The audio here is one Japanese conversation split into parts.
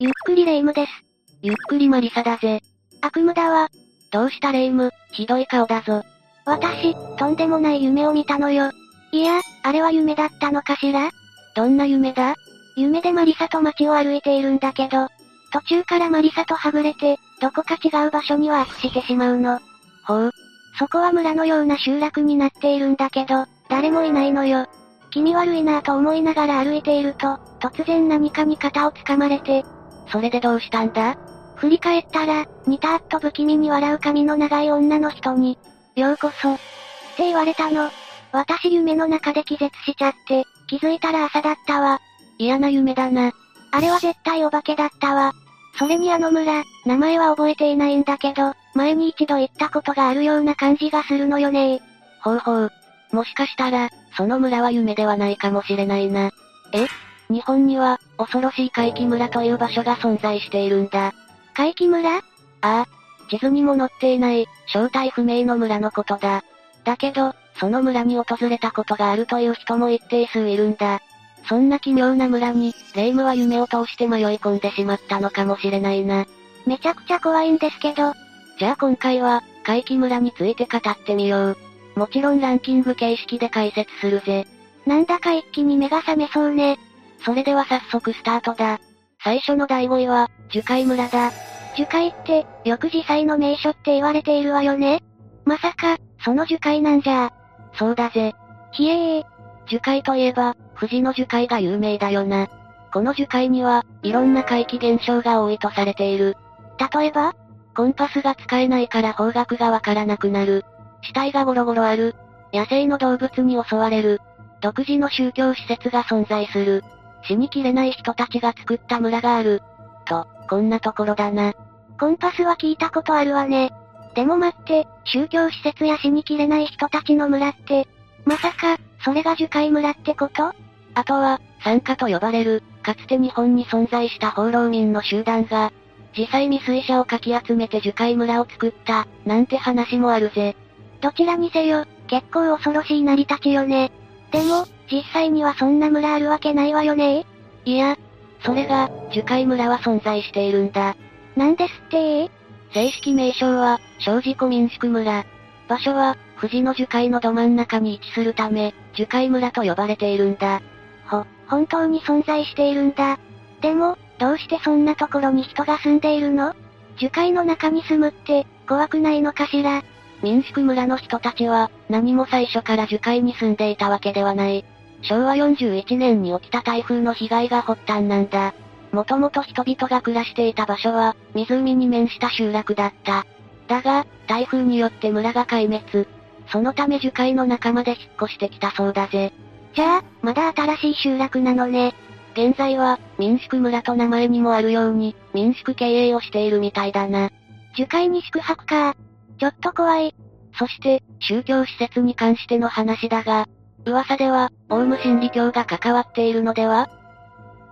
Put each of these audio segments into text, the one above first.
ゆっくりレ夢ムです。ゆっくりマリサだぜ。悪夢だわ。どうしたレ夢？ム、ひどい顔だぞ。私、とんでもない夢を見たのよ。いや、あれは夢だったのかしら？どんな夢だ？夢でマリサと街を歩いているんだけど、途中からマリサとはぐれて、どこか違う場所には悪してしまうの。ほう。そこは村のような集落になっているんだけど、誰もいないのよ。気味悪いなぁと思いながら歩いていると、突然何かに肩を掴まれて、それでどうしたんだ？振り返ったら、似たっと不気味に笑う髪の長い女の人に、ようこそ。って言われたの。私夢の中で気絶しちゃって、気づいたら朝だったわ。嫌な夢だな。あれは絶対お化けだったわ。それにあの村、名前は覚えていないんだけど、前に一度行ったことがあるような感じがするのよねほうほう。もしかしたら、その村は夢ではないかもしれないな。え？日本には、恐ろしい怪奇村という場所が存在しているんだ。怪奇村？ああ。地図にも載っていない、正体不明の村のことだ。だけど、その村に訪れたことがあるという人も一定数いるんだ。そんな奇妙な村に、レイムは夢を通して迷い込んでしまったのかもしれないな。めちゃくちゃ怖いんですけど。じゃあ今回は、怪奇村について語ってみよう。もちろんランキング形式で解説するぜ。なんだか一気に目が覚めそうね。それでは早速スタートだ。最初の第5位は、樹海村だ。樹海って、よく実際の名所って言われているわよねまさか、その樹海なんじゃそうだぜ。ひえー。樹海といえば、富士の樹海が有名だよな。この樹海には、いろんな怪奇現象が多いとされている。例えばコンパスが使えないから方角がわからなくなる。死体がゴロゴロある。野生の動物に襲われる。独自の宗教施設が存在する。死にきれない人たちが作った村がある。と、こんなところだな。コンパスは聞いたことあるわね。でも待って、宗教施設や死にきれない人たちの村って、まさか、それが樹海村ってこと？あとは、参加と呼ばれる、かつて日本に存在した放浪民の集団が、実際未遂者をかき集めて樹海村を作った、なんて話もあるぜ。どちらにせよ、結構恐ろしい成り立ちよね。でも、実際にはそんな村あるわけないわよねいや、それが、樹海村は存在しているんだ。なんですって正式名称は、正直民宿村。場所は、富士の樹海のど真ん中に位置するため、樹海村と呼ばれているんだ。ほ、本当に存在しているんだ。でも、どうしてそんなところに人が住んでいるの？樹海の中に住むって、怖くないのかしら？民宿村の人たちは、何も最初から樹海に住んでいたわけではない。昭和41年に起きた台風の被害が発端なんだ。もともと人々が暮らしていた場所は、湖に面した集落だった。だが、台風によって村が壊滅。そのため樹海の仲間で引っ越してきたそうだぜ。じゃあ、まだ新しい集落なのね。現在は、民宿村と名前にもあるように、民宿経営をしているみたいだな。樹海に宿泊か。ちょっと怖い。そして、宗教施設に関しての話だが、噂では、オウム真理教が関わっているのでは？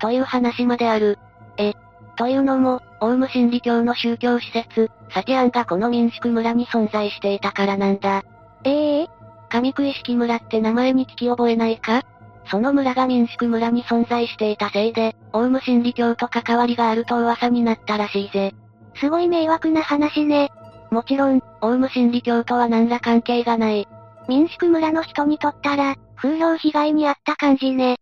という話まである。え、というのも、オウム真理教の宗教施設、サティアンがこの民宿村に存在していたからなんだ。ええー、上食い式村って名前に聞き覚えないか？その村が民宿村に存在していたせいで、オウム真理教と関わりがあると噂になったらしいぜ。すごい迷惑な話ね。もちろん、オウム真理教とは何ら関係がない。民宿村の人にとったら、風評被害にあった感じね。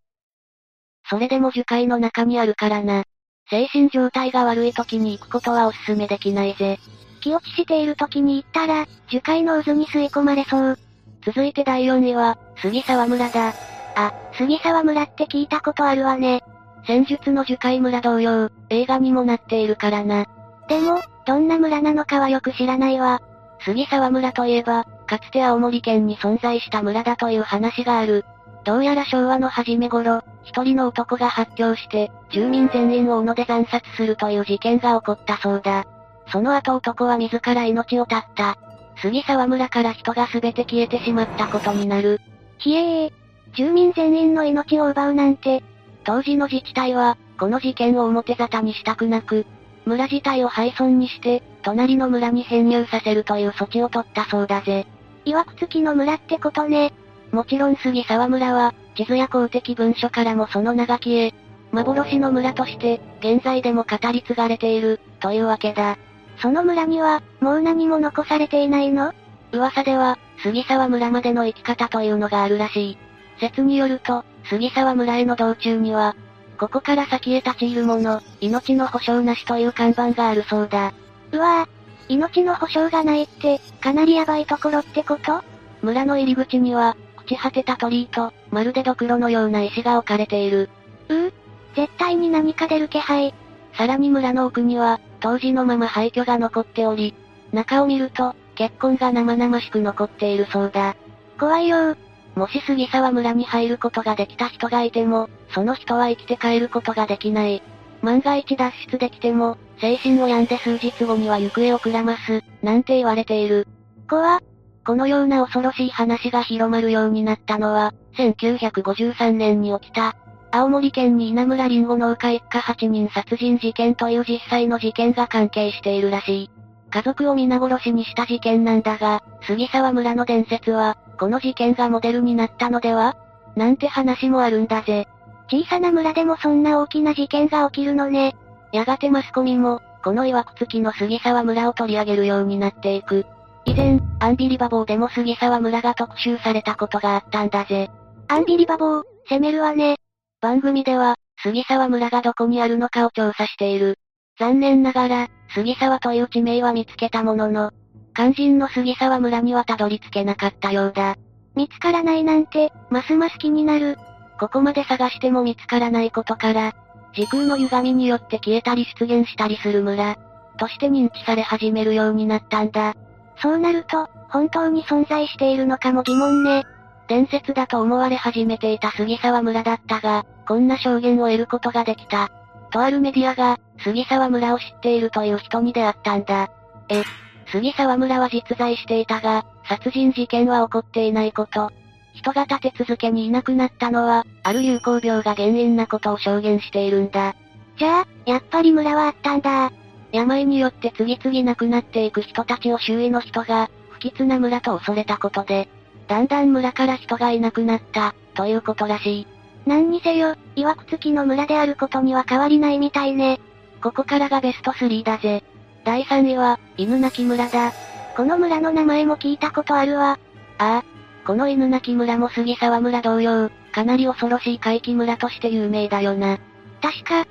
それでも樹海の中にあるからな。精神状態が悪い時に行くことはおすすめできないぜ。気落ちしている時に行ったら、樹海の渦に吸い込まれそう。続いて第4位は、杉沢村だ。あ、杉沢村って聞いたことあるわね。戦術の樹海村同様、映画にもなっているからな。でも、どんな村なのかはよく知らないわ。杉沢村といえば、かつて青森県に存在した村だという話がある。どうやら昭和の初め頃、一人の男が発狂して、住民全員を斧で惨殺するという事件が起こったそうだ。その後男は自ら命を絶った。杉沢村から人が全て消えてしまったことになる。ひえー。住民全員の命を奪うなんて。当時の自治体は、この事件を表沙汰にしたくなく、村自体を廃村にして、隣の村に編入させるという措置を取ったそうだぜ。曰く付きの村ってことね。もちろん杉沢村は、地図や公的文書からもその名が消え、幻の村として、現在でも語り継がれている、というわけだ。その村には、もう何も残されていないの？噂では、杉沢村までの行き方というのがあるらしい。説によると、杉沢村への道中には、ここから先へ立ち入る者、命の保証なしという看板があるそうだ。うわぁ、命の保証がないって、かなりヤバいところってこと？村の入り口には、朽ち果てた鳥居と、まるでドクロのような石が置かれている。うぅ絶対に何か出る気配。さらに村の奥には、当時のまま廃墟が残っており、中を見ると、血痕が生々しく残っているそうだ。怖いよもし杉沢村に入ることができた人がいても、その人は生きて帰ることができない。万が一脱出できても、精神を病んで数日後には行方をくらます、なんて言われている。怖このような恐ろしい話が広まるようになったのは、1953年に起きた、青森県に稲村林檎農家一家8人殺人事件という実際の事件が関係しているらしい。家族を皆殺しにした事件なんだが、杉沢村の伝説は、この事件がモデルになったのでは？なんて話もあるんだぜ。小さな村でもそんな大きな事件が起きるのね。やがてマスコミも、この曰く付きの杉沢村を取り上げるようになっていく。以前、アンビリバボーでも杉沢村が特集されたことがあったんだぜ。アンビリバボー、攻めるわね。番組では、杉沢村がどこにあるのかを調査している。残念ながら、杉沢という地名は見つけたものの、肝心の杉沢村にはたどり着けなかったようだ。見つからないなんて、ますます気になる。ここまで探しても見つからないことから、時空の歪みによって消えたり出現したりする村、として認知され始めるようになったんだ。そうなると、本当に存在しているのかも疑問ね。伝説だと思われ始めていた杉沢村だったが、こんな証言を得ることができた。とあるメディアが、杉沢村を知っているという人に出会ったんだ。え、杉沢村は実在していたが、殺人事件は起こっていないこと。人が立て続けにいなくなったのは、ある流行病が原因なことを証言しているんだ。じゃあ、やっぱり村はあったんだ。病によって次々亡くなっていく人たちを周囲の人が、不吉な村と恐れたことで、だんだん村から人がいなくなった、ということらしい。何にせよ、曰く付きの村であることには変わりないみたいね。ここからがベスト3だぜ。第3位は、犬鳴村だ。この村の名前も聞いたことあるわ。ああ。この犬鳴村も杉沢村同様、かなり恐ろしい怪奇村として有名だよな。確か、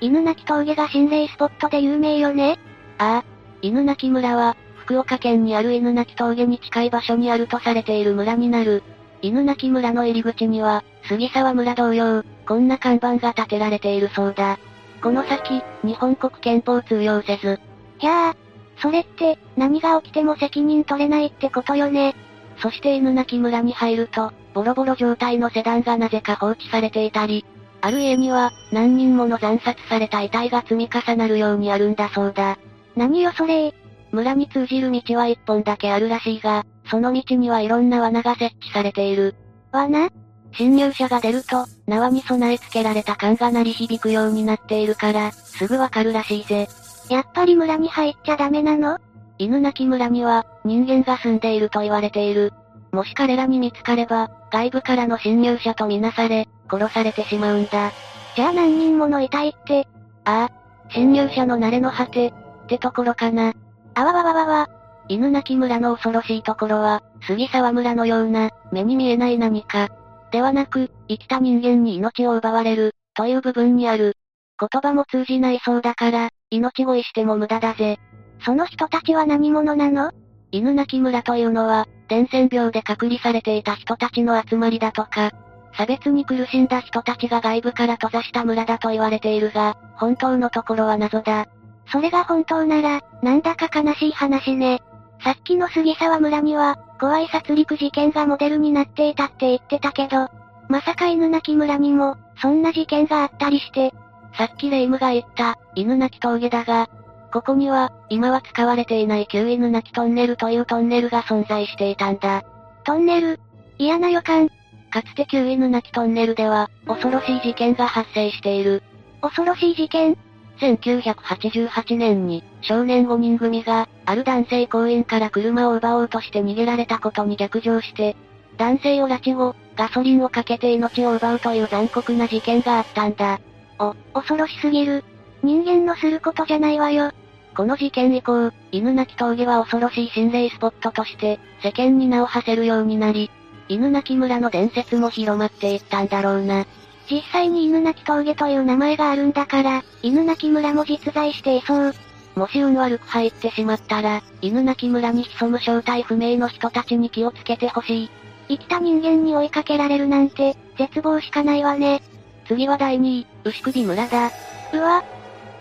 犬鳴峠が心霊スポットで有名よね？ああ。犬鳴村は、福岡県にある犬鳴峠に近い場所にあるとされている村になる。犬鳴村の入り口には、杉沢村同様、こんな看板が立てられているそうだ。この先、日本国憲法通用せず。ひゃあ、それって、何が起きても責任取れないってことよね？そして犬鳴村に入ると、ボロボロ状態のセダンがなぜか放置されていたり、ある家には、何人もの惨殺された遺体が積み重なるようにあるんだそうだ。何よそれ村に通じる道は一本だけあるらしいが、その道にはいろんな罠が設置されている。罠？侵入者が出ると、縄に備え付けられた缶が鳴り響くようになっているから、すぐわかるらしいぜ。やっぱり村に入っちゃダメなの？犬鳴村には、人間が住んでいると言われている。もし彼らに見つかれば、外部からの侵入者とみなされ、殺されてしまうんだ。じゃあ何人もの遺体って、ああ、侵入者の慣れの果て、ってところかな。あわわわわわ。犬鳴村の恐ろしいところは、杉沢村のような、目に見えない何か。ではなく、生きた人間に命を奪われる、という部分にある。言葉も通じないそうだから、命乞いしても無駄だぜ。その人たちは何者なの？犬鳴村というのは、伝染病で隔離されていた人たちの集まりだとか、差別に苦しんだ人たちが外部から閉ざした村だと言われているが、本当のところは謎だ。それが本当なら、なんだか悲しい話ね。さっきの杉沢村には、怖い殺戮事件がモデルになっていたって言ってたけど、まさか犬鳴村にも、そんな事件があったりして。さっきレイムが言った、犬鳴峠だが、ここには、今は使われていない旧犬鳴トンネルというトンネルが存在していたんだ。トンネル嫌な予感。かつて旧犬鳴トンネルでは、恐ろしい事件が発生している。恐ろしい事件1988年に、少年5人組が、ある男性行員から車を奪おうとして逃げられたことに逆上して、男性を拉致後、ガソリンをかけて命を奪うという残酷な事件があったんだ。お、恐ろしすぎる。人間のすることじゃないわよ。この事件以降、犬鳴峠は恐ろしい心霊スポットとして、世間に名を馳せるようになり、犬鳴村の伝説も広まっていったんだろうな。実際に犬鳴峠という名前があるんだから、犬鳴村も実在していそう。もし運悪く入ってしまったら、犬鳴村に潜む正体不明の人たちに気をつけてほしい。生きた人間に追いかけられるなんて、絶望しかないわね。次は第2位、牛首村だ。うわ。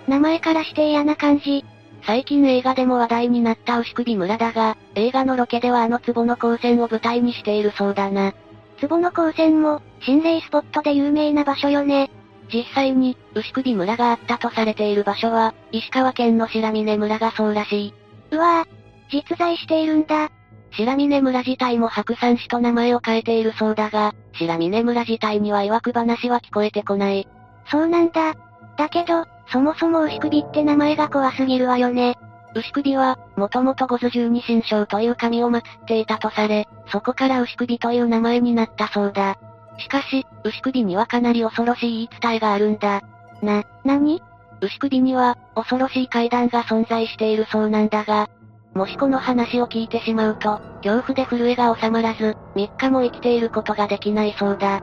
名前からして嫌な感じ。最近映画でも話題になった牛首村だが、映画のロケではあの壺の光線を舞台にしているそうだな。壺の光線も、心霊スポットで有名な場所よね。実際に、牛首村があったとされている場所は、石川県の白峰村がそうらしい。うわぁ、実在しているんだ。白峰村自体も白山市と名前を変えているそうだが、白峰村自体には曰く話は聞こえてこない。そうなんだ。だけど、そもそも牛首って名前が怖すぎるわよね。牛首は、もともと五頭十二神将という神を祀っていたとされ、そこから牛首という名前になったそうだ。しかし、牛首にはかなり恐ろしい言い伝えがあるんだ。な、なに牛首には、恐ろしい階段が存在しているそうなんだが、もしこの話を聞いてしまうと、恐怖で震えが収まらず、3日も生きていることができないそうだ。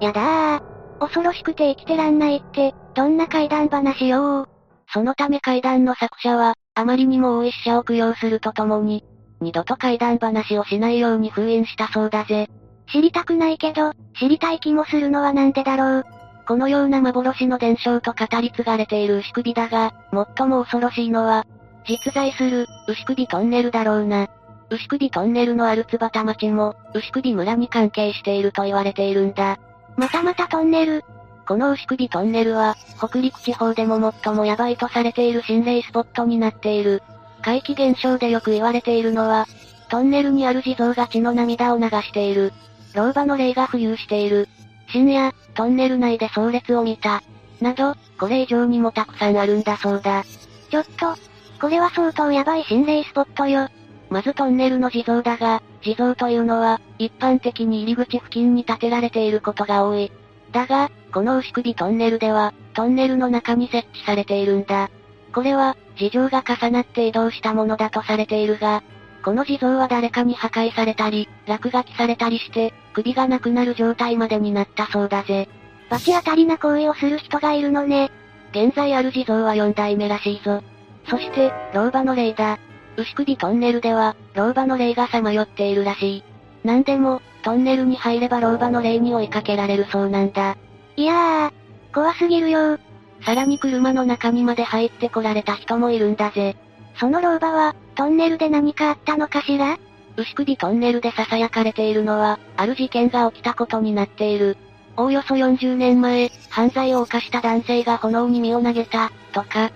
やだー。恐ろしくて生きてらんないって、どんな怪談話よそのため怪談の作者は、あまりにも多い死者を供養するとともに、二度と怪談話をしないように封印したそうだぜ。知りたくないけど、知りたい気もするのはなんでだろう。このような幻の伝承と語り継がれている牛首だが、最も恐ろしいのは、実在する、牛首トンネルだろうな。牛首トンネルのある津幡町も、牛首村に関係していると言われているんだ。またまたトンネル。この牛首トンネルは、北陸地方でも最もヤバいとされている心霊スポットになっている。怪奇現象でよく言われているのは、トンネルにある地蔵が血の涙を流している。老婆の霊が浮遊している。深夜、トンネル内で壮烈を見た。など、これ以上にもたくさんあるんだそうだ。ちょっと、これは相当ヤバい心霊スポットよ。まずトンネルの地蔵だが、地蔵というのは、一般的に入り口付近に建てられていることが多い。だが、この牛首トンネルでは、トンネルの中に設置されているんだ。これは、事情が重なって移動したものだとされているが、この地蔵は誰かに破壊されたり、落書きされたりして、首がなくなる状態までになったそうだぜ。罰当たりな行為をする人がいるのね。現在ある地蔵は4代目らしいぞ。そして、老婆の霊だ。牛首トンネルでは、老婆の霊がさまよっているらしい。なんでも、トンネルに入れば老婆の霊に追いかけられるそうなんだ。いやー、怖すぎるよさらに車の中にまで入ってこられた人もいるんだぜ。その老婆は、トンネルで何かあったのかしら？牛首トンネルで囁かれているのは、ある事件が起きたことになっている。おおよそ40年前、犯罪を犯した男性が炎に身を投げた、とか、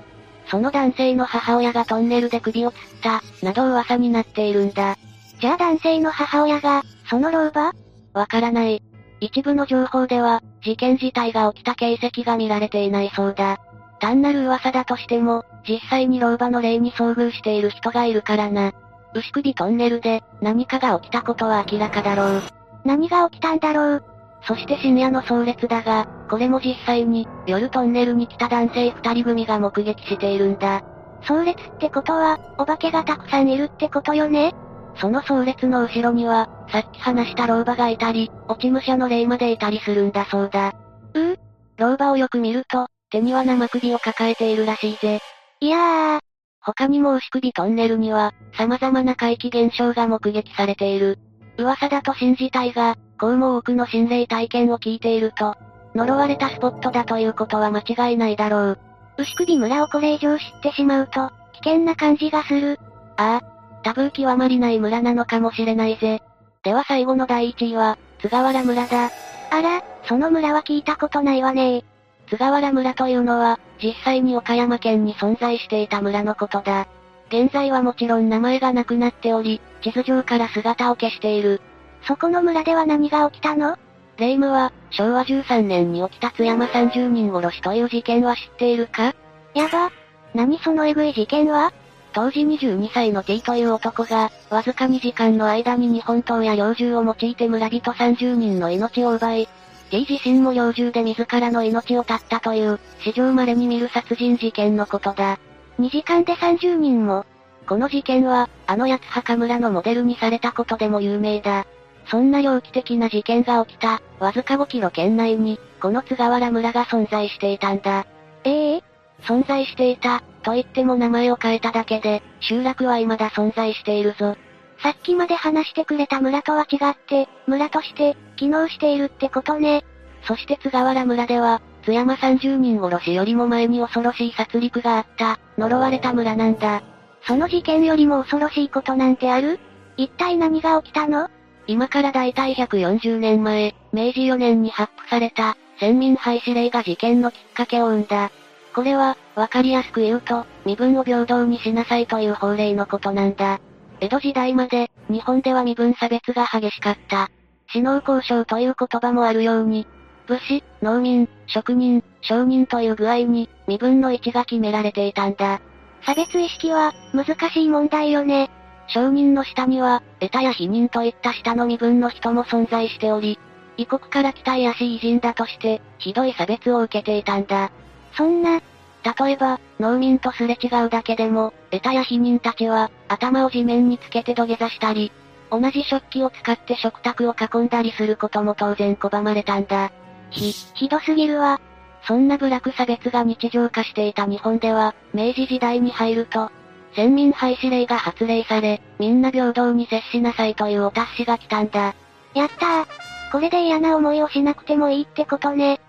その男性の母親がトンネルで首を吊った、など噂になっているんだ。じゃあ男性の母親が、その老婆？わからない。一部の情報では、事件自体が起きた形跡が見られていないそうだ。単なる噂だとしても、実際に老婆の霊に遭遇している人がいるからな。牛首トンネルで、何かが起きたことは明らかだろう。何が起きたんだろう。そして深夜の壮烈だが、これも実際に、夜トンネルに来た男性二人組が目撃しているんだ。壮烈ってことは、お化けがたくさんいるってことよねその壮烈の後ろには、さっき話した老婆がいたり、落ち武者の霊までいたりするんだそうだ。うう老婆をよく見ると、手には生首を抱えているらしいぜ。いやー。他にも牛首トンネルには、様々な怪奇現象が目撃されている。噂だと信じたいが、こうも多くの心霊体験を聞いていると、呪われたスポットだということは間違いないだろう。牛首村をこれ以上知ってしまうと、危険な感じがする。ああ、タブー極まりない村なのかもしれないぜ。では最後の第1位は、津川原村だ。あら、その村は聞いたことないわね津川原村というのは、実際に岡山県に存在していた村のことだ。現在はもちろん名前がなくなっており、地図上から姿を消している。そこの村では何が起きたの？霊夢は、昭和13年に起きた津山30人殺しという事件は知っているか？やば。何そのエグい事件は？当時22歳の T という男が、わずか2時間の間に日本刀や猟銃を用いて村人30人の命を奪い、D 自身も猟銃で自らの命を絶ったという、史上稀に見る殺人事件のことだ。2時間で30人も。この事件は、あの八墓村のモデルにされたことでも有名だ。そんな猟奇的な事件が起きた、わずか5キロ圏内に、この津川原村が存在していたんだ。ええー、存在していた、と言っても名前を変えただけで、集落は未だ存在しているぞ。さっきまで話してくれた村とは違って、村として、機能しているってことね。そして津川原村では、津山30人殺しよりも前に恐ろしい殺戮があった、呪われた村なんだ。その事件よりも恐ろしいことなんてある？一体何が起きたの？今からだいたい140年前、明治4年に発布された、先民廃止令が事件のきっかけを生んだ。これは、わかりやすく言うと、身分を平等にしなさいという法令のことなんだ。江戸時代まで、日本では身分差別が激しかった。死能交渉という言葉もあるように、武士、農民、職人、商人という具合に、身分の位置が決められていたんだ。差別意識は、難しい問題よね。商人の下には、得たや否認といった下の身分の人も存在しており、異国から来た怪しい偉人だとして、ひどい差別を受けていたんだ。そんな、例えば、農民とすれ違うだけでも、得たや否認たちは、頭を地面につけて土下座したり、同じ食器を使って食卓を囲んだりすることも当然拒まれたんだ。ひ、ひどすぎるわ。そんな部落差別が日常化していた日本では、明治時代に入ると、先民廃止令が発令され、みんな平等に接しなさいというお達しが来たんだ。やったー。これで嫌な思いをしなくてもいいってことね。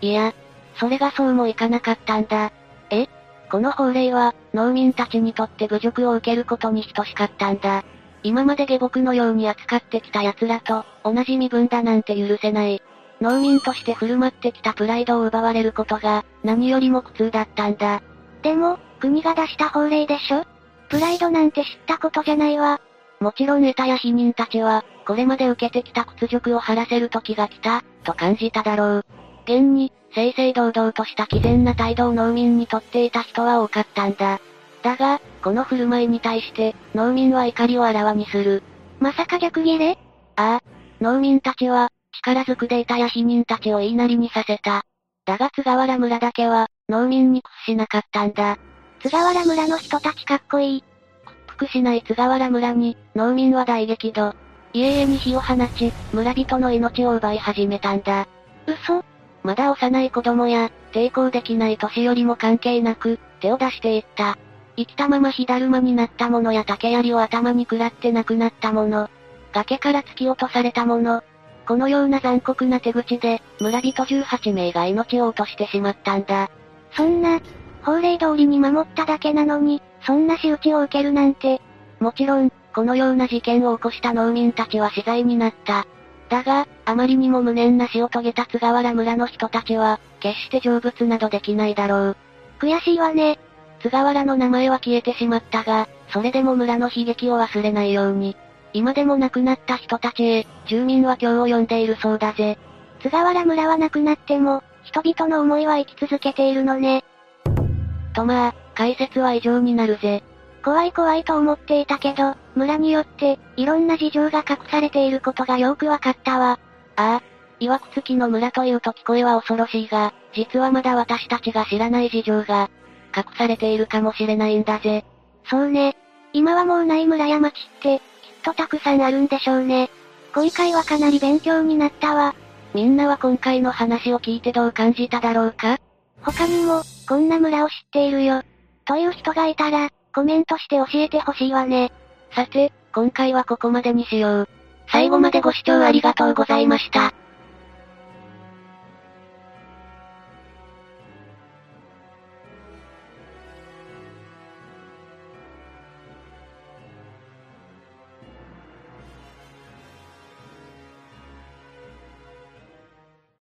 いや、それがそうもいかなかったんだ。え？この法令は、農民たちにとって侮辱を受けることに等しかったんだ。今まで下僕のように扱ってきた奴らと、同じ身分だなんて許せない。農民として振る舞ってきたプライドを奪われることが、何よりも苦痛だったんだ。でも、国が出した法令でしょ？プライドなんて知ったことじゃないわ。もちろん得たや否認たちは、これまで受けてきた屈辱を晴らせる時が来た、と感じただろう。現に、正々堂々とした毅然な態度を農民にとっていた人は多かったんだ。だが、この振る舞いに対して、農民は怒りをあらわにする。まさか逆ギレ？ああ。農民たちは、力ずくでいたや否認たちを言いなりにさせた。だが津川原村だけは、農民に屈しなかったんだ。津川原村の人たちかっこいい。屈服しない津川原村に、農民は大激怒。家々に火を放ち、村人の命を奪い始めたんだ。嘘まだ幼い子供や、抵抗できない年寄りも関係なく、手を出していった。生きたまま火だるまになったものや竹槍を頭に食らって亡くなったもの、崖から突き落とされたもの、このような残酷な手口で、村人18名が命を落としてしまったんだ。そんな、法令通りに守っただけなのに、そんな仕打ちを受けるなんて。もちろん、このような事件を起こした農民たちは死罪になった。だが、あまりにも無念な死を遂げた津川原村の人たちは、決して成仏などできないだろう。悔しいわね。津川原の名前は消えてしまったが、それでも村の悲劇を忘れないように。今でも亡くなった人たちへ、住民は今日を呼んでいるそうだぜ。津川原村は亡くなっても、人々の思いは生き続けているのね。とまあ、解説は以上になるぜ。怖い怖いと思っていたけど、村によって、いろんな事情が隠されていることがよくわかったわ。ああ、曰くつきの村というと聞こえは恐ろしいが、実はまだ私たちが知らない事情が、隠されているかもしれないんだぜ。そうね。今はもうない村や町って、きっとたくさんあるんでしょうね。今回はかなり勉強になったわ。みんなは今回の話を聞いてどう感じただろうか？他にも、こんな村を知っているよ。という人がいたら、コメントして教えてほしいわね。さて、今回はここまでにしよう。最後までご視聴ありがとうございました。